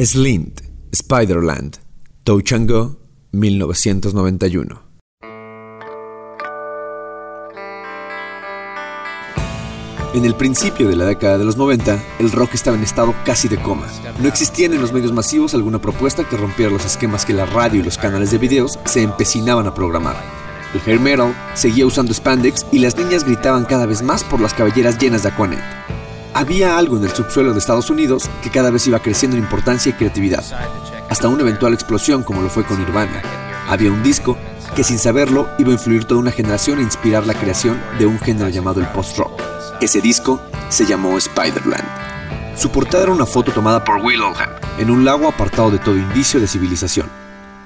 Slint, Spiderland, Touchango, 1991. En el principio de la década de los 90, el rock estaba en estado casi de coma. No existían en los medios masivos alguna propuesta que rompiera los esquemas que la radio y los canales de videos se empecinaban a programar. El hair metal seguía usando spandex y las niñas gritaban cada vez más por las cabelleras llenas de Aquanet. Había algo en el subsuelo de Estados Unidos que cada vez iba creciendo en importancia y creatividad, hasta una eventual explosión como lo fue con Nirvana. Había un disco que sin saberlo iba a influir toda una generación e inspirar la creación de un género llamado el post-rock. Ese disco se llamó Spiderland. Su portada era una foto tomada por Will Oldham en un lago apartado de todo indicio de civilización,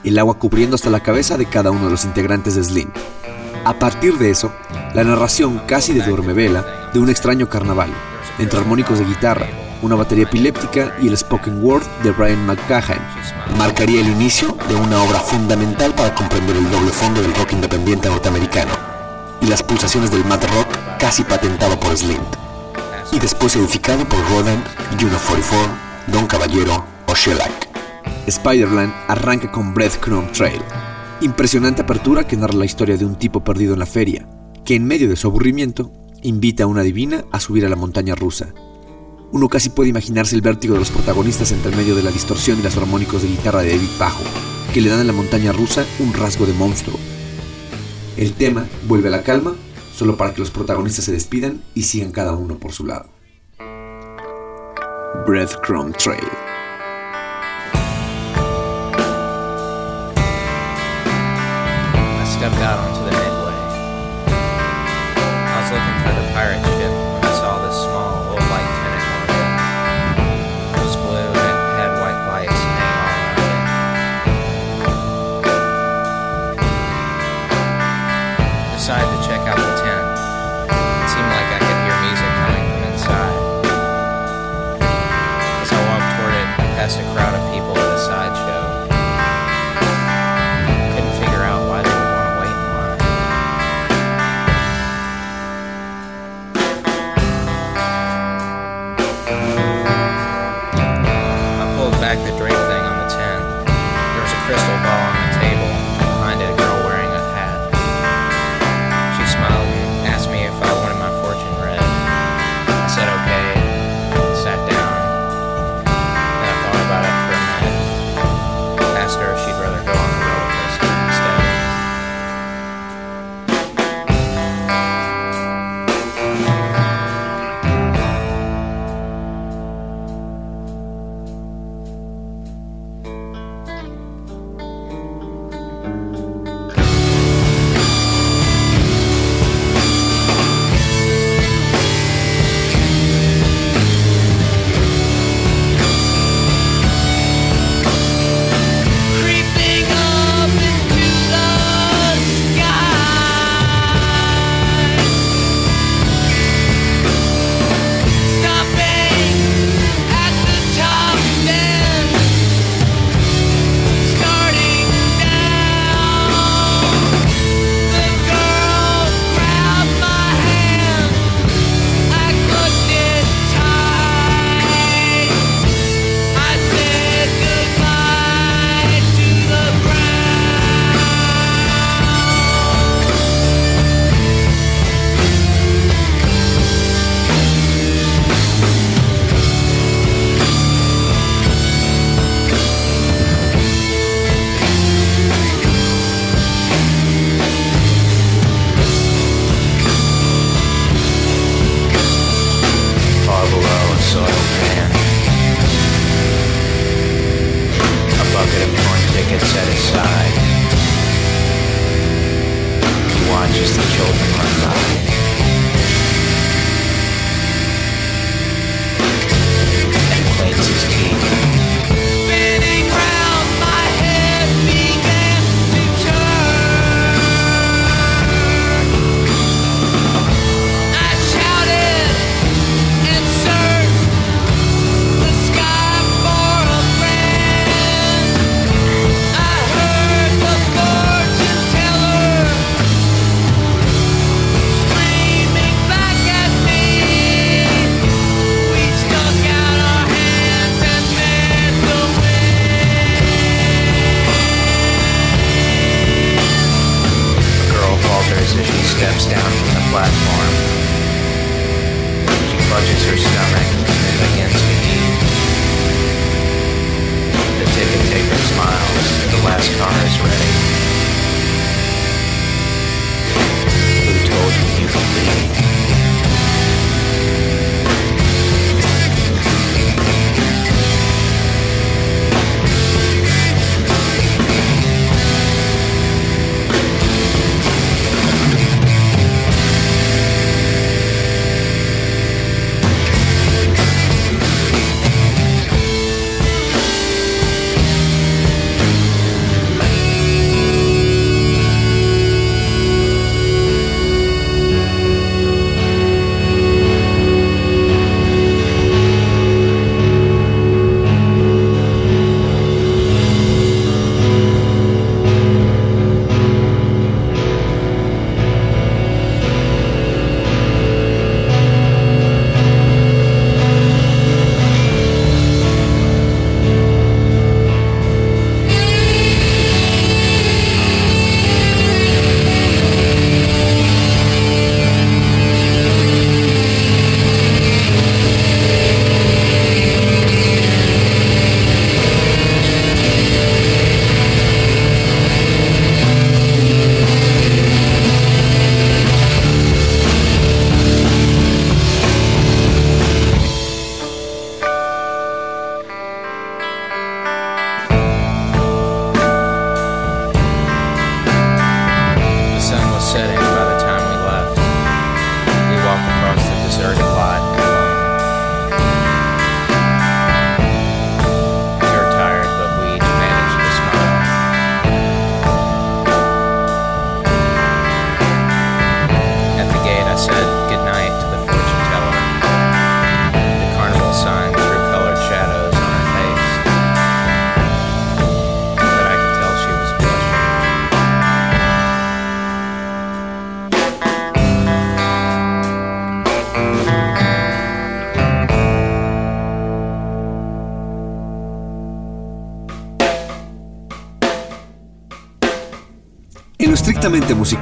el agua cubriendo hasta la cabeza de cada uno de los integrantes de Slim. A partir de eso, la narración casi de vela de un extraño carnaval, entre armónicos de guitarra, una batería epiléptica y el spoken word de Brian McCahan, marcaría el inicio de una obra fundamental para comprender el doble fondo del rock independiente norteamericano y las pulsaciones del mad rock casi patentado por Slint, y después edificado por Rodan, Juno 44, Don Caballero o Shellac. Spiderland arranca con Breadcrumb Trail, impresionante apertura que narra la historia de un tipo perdido en la feria, que en medio de su aburrimiento invita a una divina a subir a la montaña rusa. Uno casi puede imaginarse el vértigo de los protagonistas entre medio de la distorsión y los armónicos de guitarra de David Bajo, que le dan a la montaña rusa un rasgo de monstruo. El tema vuelve a la calma, solo para que los protagonistas se despidan y sigan cada uno por su lado. Breadcrumb Trail pirate ship, I saw this small old white tentacle it. Was blue and it had white lights hanging all around it. Decided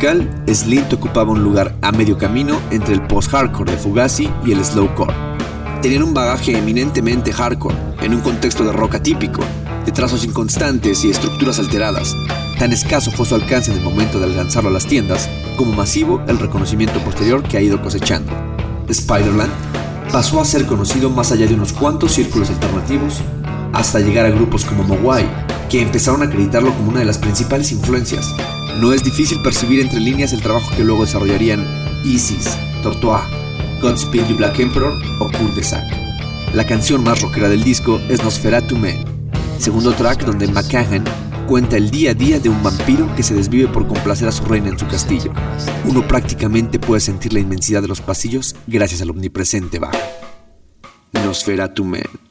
Slint ocupaba un lugar a medio camino entre el post-hardcore de Fugazi y el slowcore. Tenían un bagaje eminentemente hardcore, en un contexto de rock atípico, de trazos inconstantes y estructuras alteradas. Tan escaso fue su alcance en el momento de lanzarlo a las tiendas, como masivo el reconocimiento posterior que ha ido cosechando. Spiderland pasó a ser conocido más allá de unos cuantos círculos alternativos, hasta llegar a grupos como Mogwai, que empezaron a acreditarlo como una de las principales influencias, no es difícil percibir entre líneas el trabajo que luego desarrollarían Isis, Tortois, Godspeed You Black Emperor o Cool de Sac. La canción más rockera del disco es Nosferatu Man, segundo track donde McCahan cuenta el día a día de un vampiro que se desvive por complacer a su reina en su castillo. Uno prácticamente puede sentir la inmensidad de los pasillos gracias al omnipresente bajo. Nosferatu Man.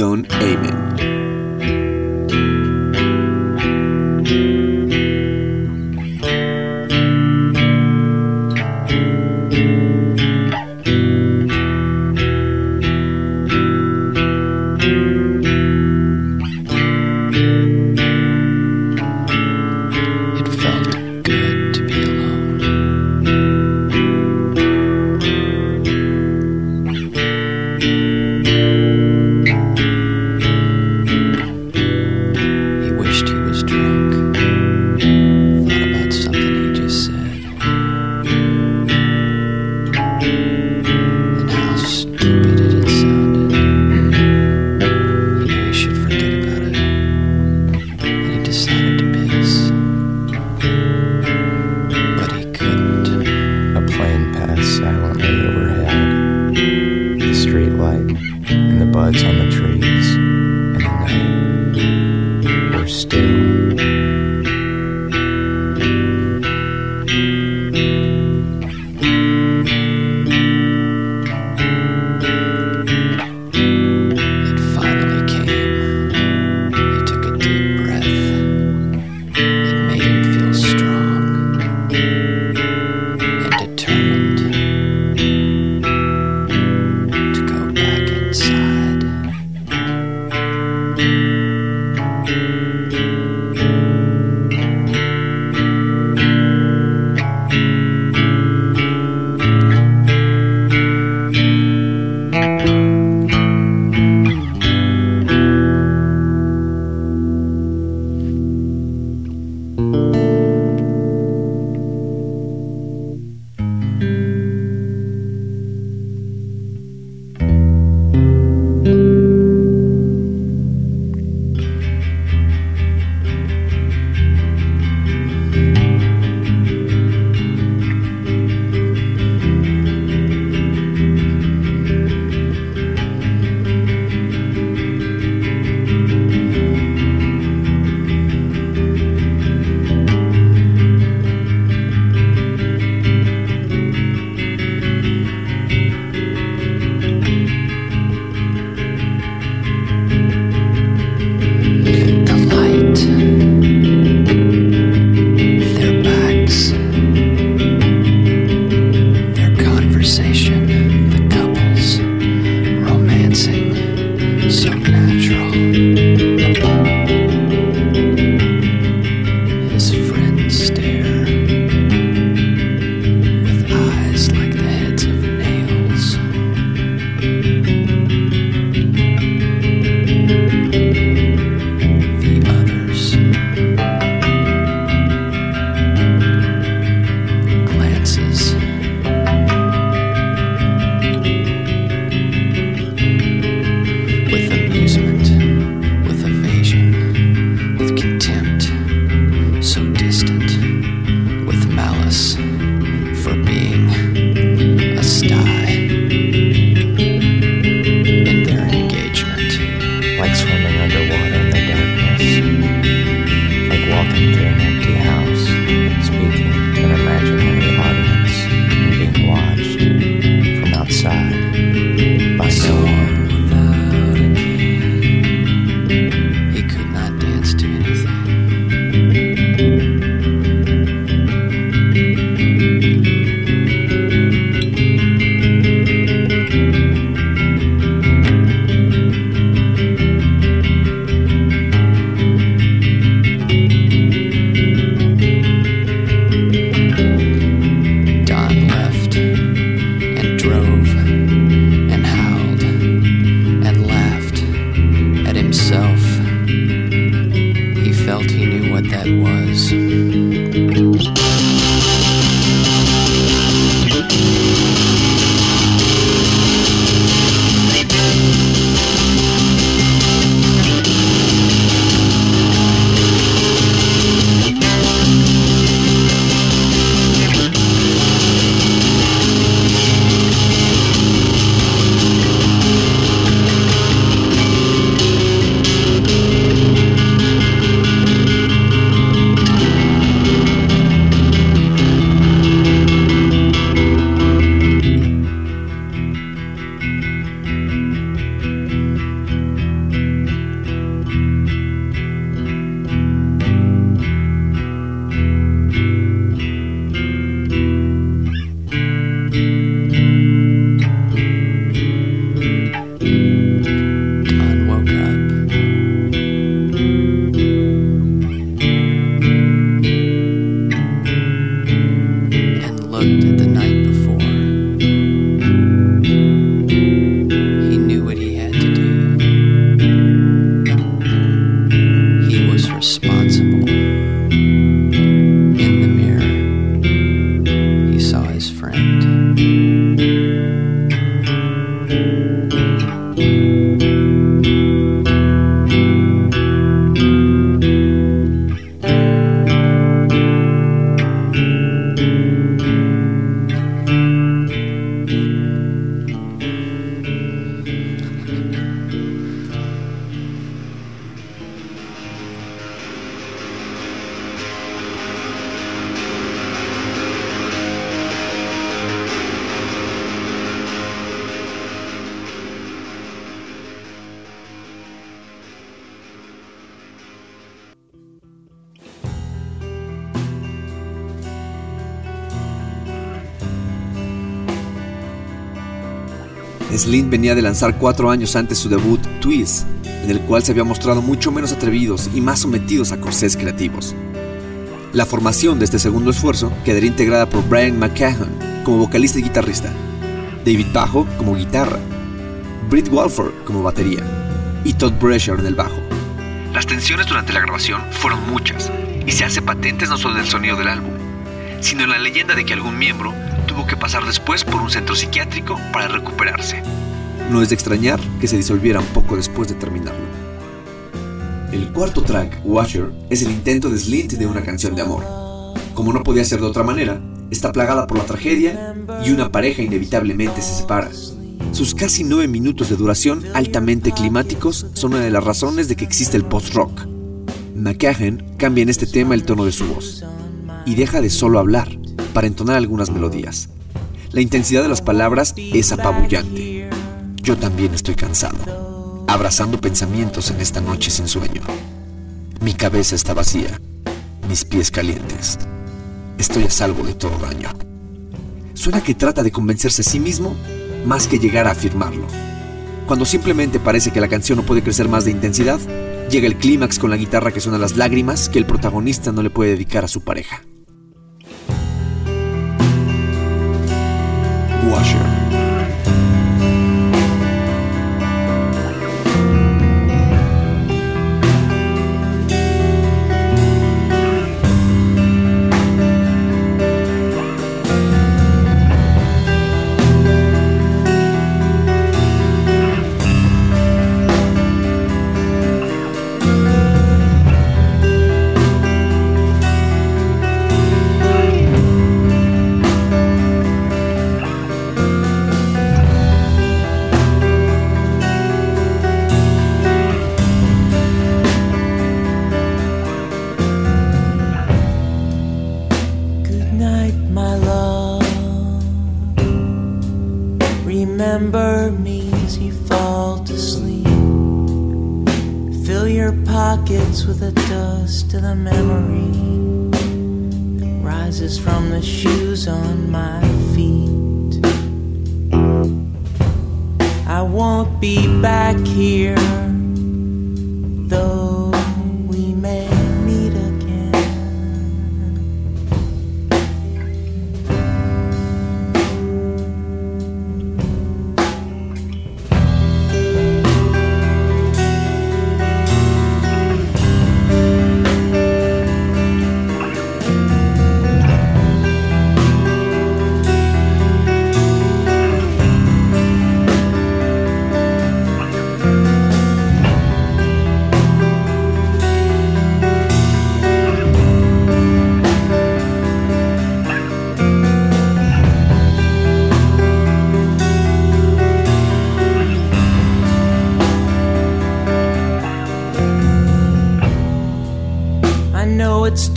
done. Amen. buds on the trees in the night were still. De lanzar cuatro años antes su debut, Twist, en el cual se había mostrado mucho menos atrevidos y más sometidos a corsés creativos. La formación de este segundo esfuerzo quedaría integrada por Brian McCahan como vocalista y guitarrista, David Bajo como guitarra, Britt Walford como batería y Todd Brescher en el bajo. Las tensiones durante la grabación fueron muchas y se hace patentes no solo en el sonido del álbum, sino en la leyenda de que algún miembro tuvo que pasar después por un centro psiquiátrico para recuperarse. No es de extrañar que se disolvieran poco después de terminarlo. El cuarto track, Washer, es el intento de Slint de una canción de amor. Como no podía ser de otra manera, está plagada por la tragedia y una pareja inevitablemente se separa. Sus casi nueve minutos de duración altamente climáticos son una de las razones de que existe el post-rock. McCahan cambia en este tema el tono de su voz y deja de solo hablar para entonar algunas melodías. La intensidad de las palabras es apabullante. Yo también estoy cansado, abrazando pensamientos en esta noche sin sueño. Mi cabeza está vacía, mis pies calientes. Estoy a salvo de todo daño. Suena que trata de convencerse a sí mismo más que llegar a afirmarlo. Cuando simplemente parece que la canción no puede crecer más de intensidad, llega el clímax con la guitarra que suena las lágrimas que el protagonista no le puede dedicar a su pareja. Washer.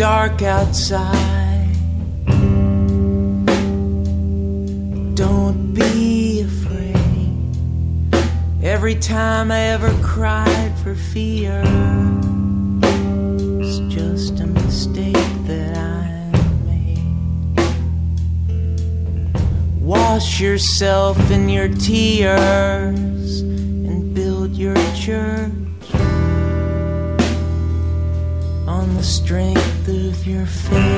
Dark outside. Don't be afraid. Every time I ever cried for fear, it's just a mistake that I made. Wash yourself in your tears and build your church on the strength with your face.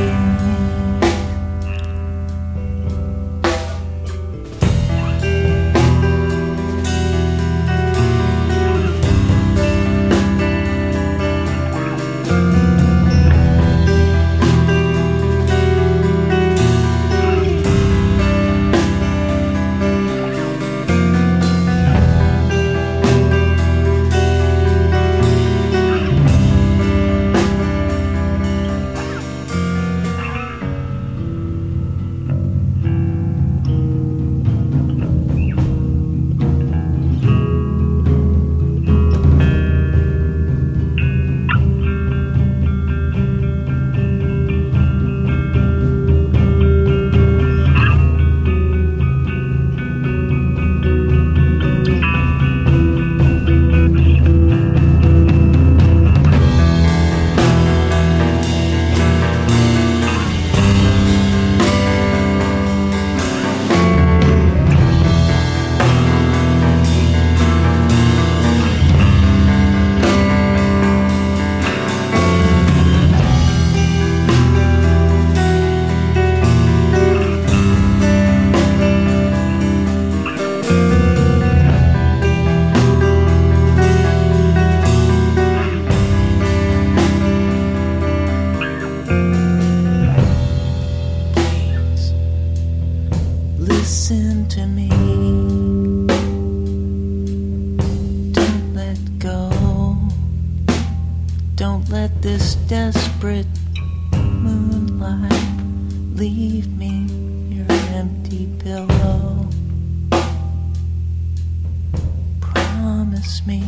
Me.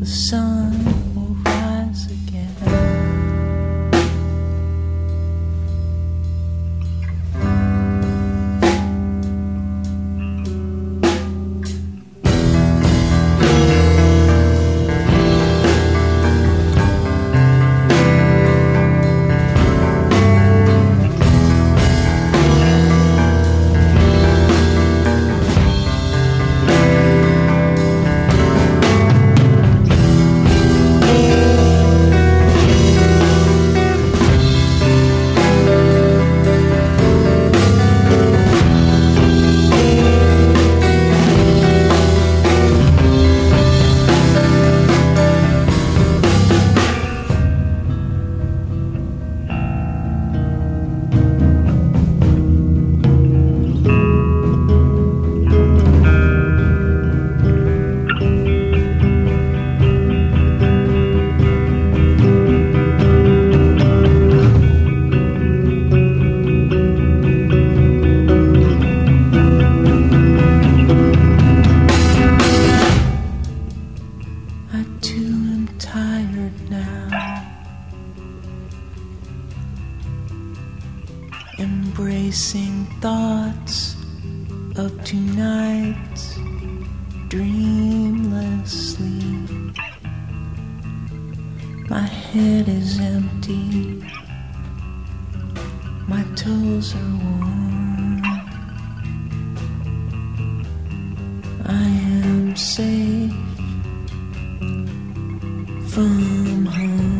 The sun Embracing thoughts of tonight dreamlessly. My head is empty. My toes are warm. I am safe from home.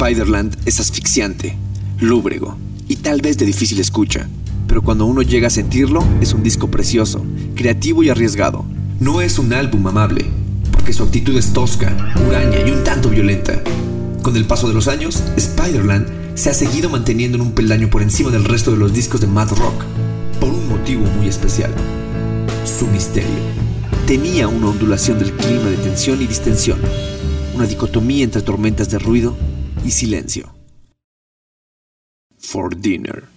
Spiderland es asfixiante, lúbrego y tal vez de difícil escucha, pero cuando uno llega a sentirlo es un disco precioso, creativo y arriesgado. No es un álbum amable, porque su actitud es tosca, huraña y un tanto violenta. Con el paso de los años, Spiderland se ha seguido manteniendo en un peldaño por encima del resto de los discos de Mad Rock, por un motivo muy especial, su misterio. Tenía una ondulación del clima de tensión y distensión, una dicotomía entre tormentas de ruido y silencio. For dinner.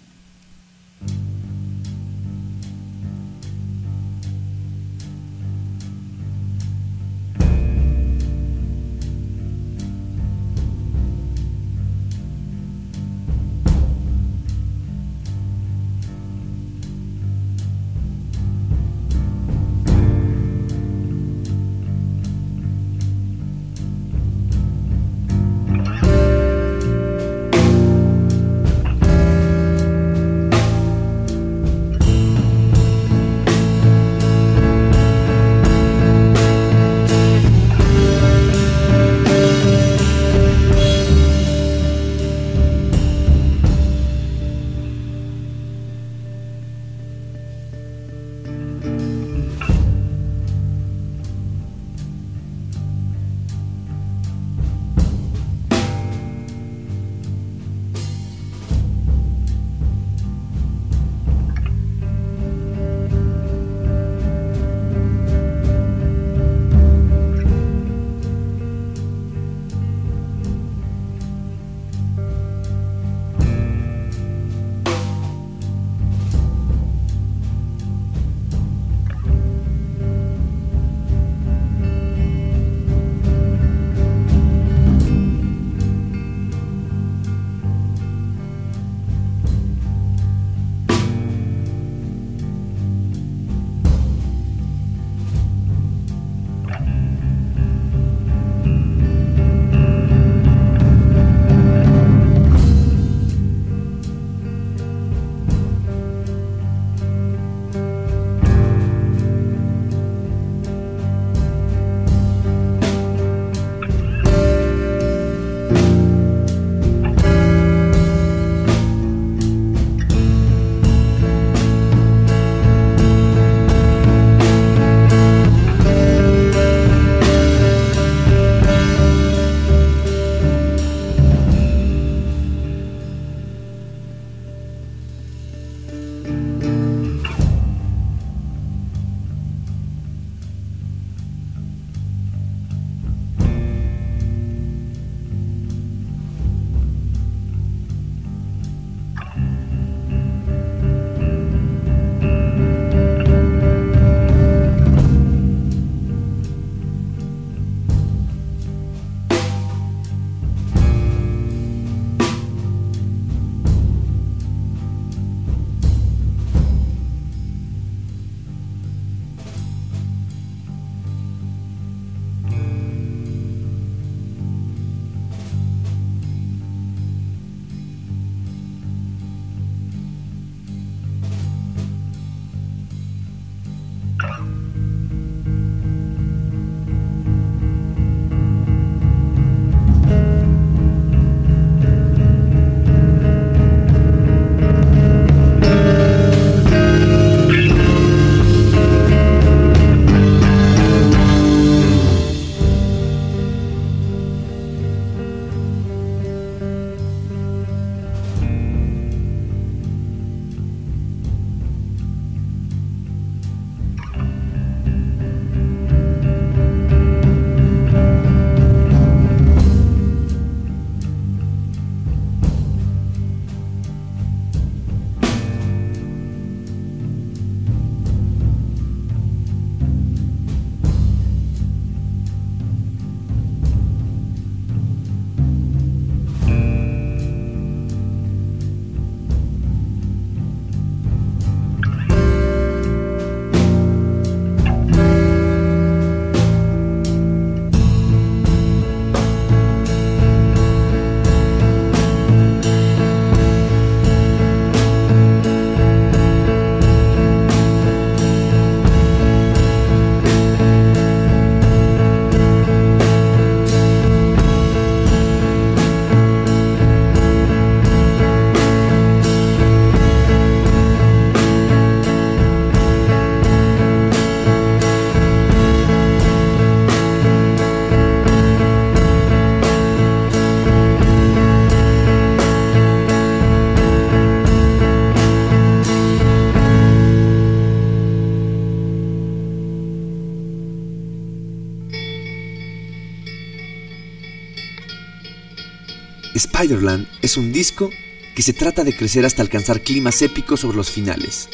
Spider-Land es un disco que se trata de crecer hasta alcanzar climas épicos sobre los finales.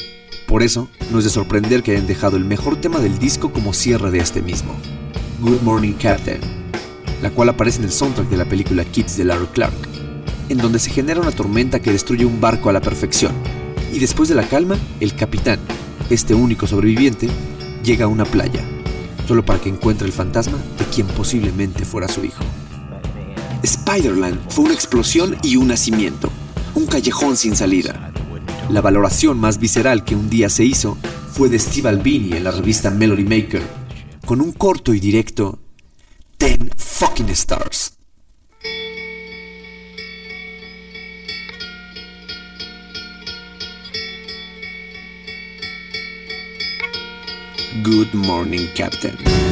Por eso, no es de sorprender que hayan dejado el mejor tema del disco como cierre de este mismo, Good Morning Captain, la cual aparece en el soundtrack de la película Kids de Larry Clark, en donde se genera una tormenta que destruye un barco a la perfección, y después de la calma, el capitán, este único sobreviviente, llega a una playa, solo para que encuentre el fantasma de quien posiblemente fuera su hijo. Spider-Land fue una explosión y un nacimiento, un callejón sin salida. La valoración más visceral que un día se hizo fue de Steve Albini en la revista Melody Maker, con un corto y directo 10 fucking stars. Good morning, Captain.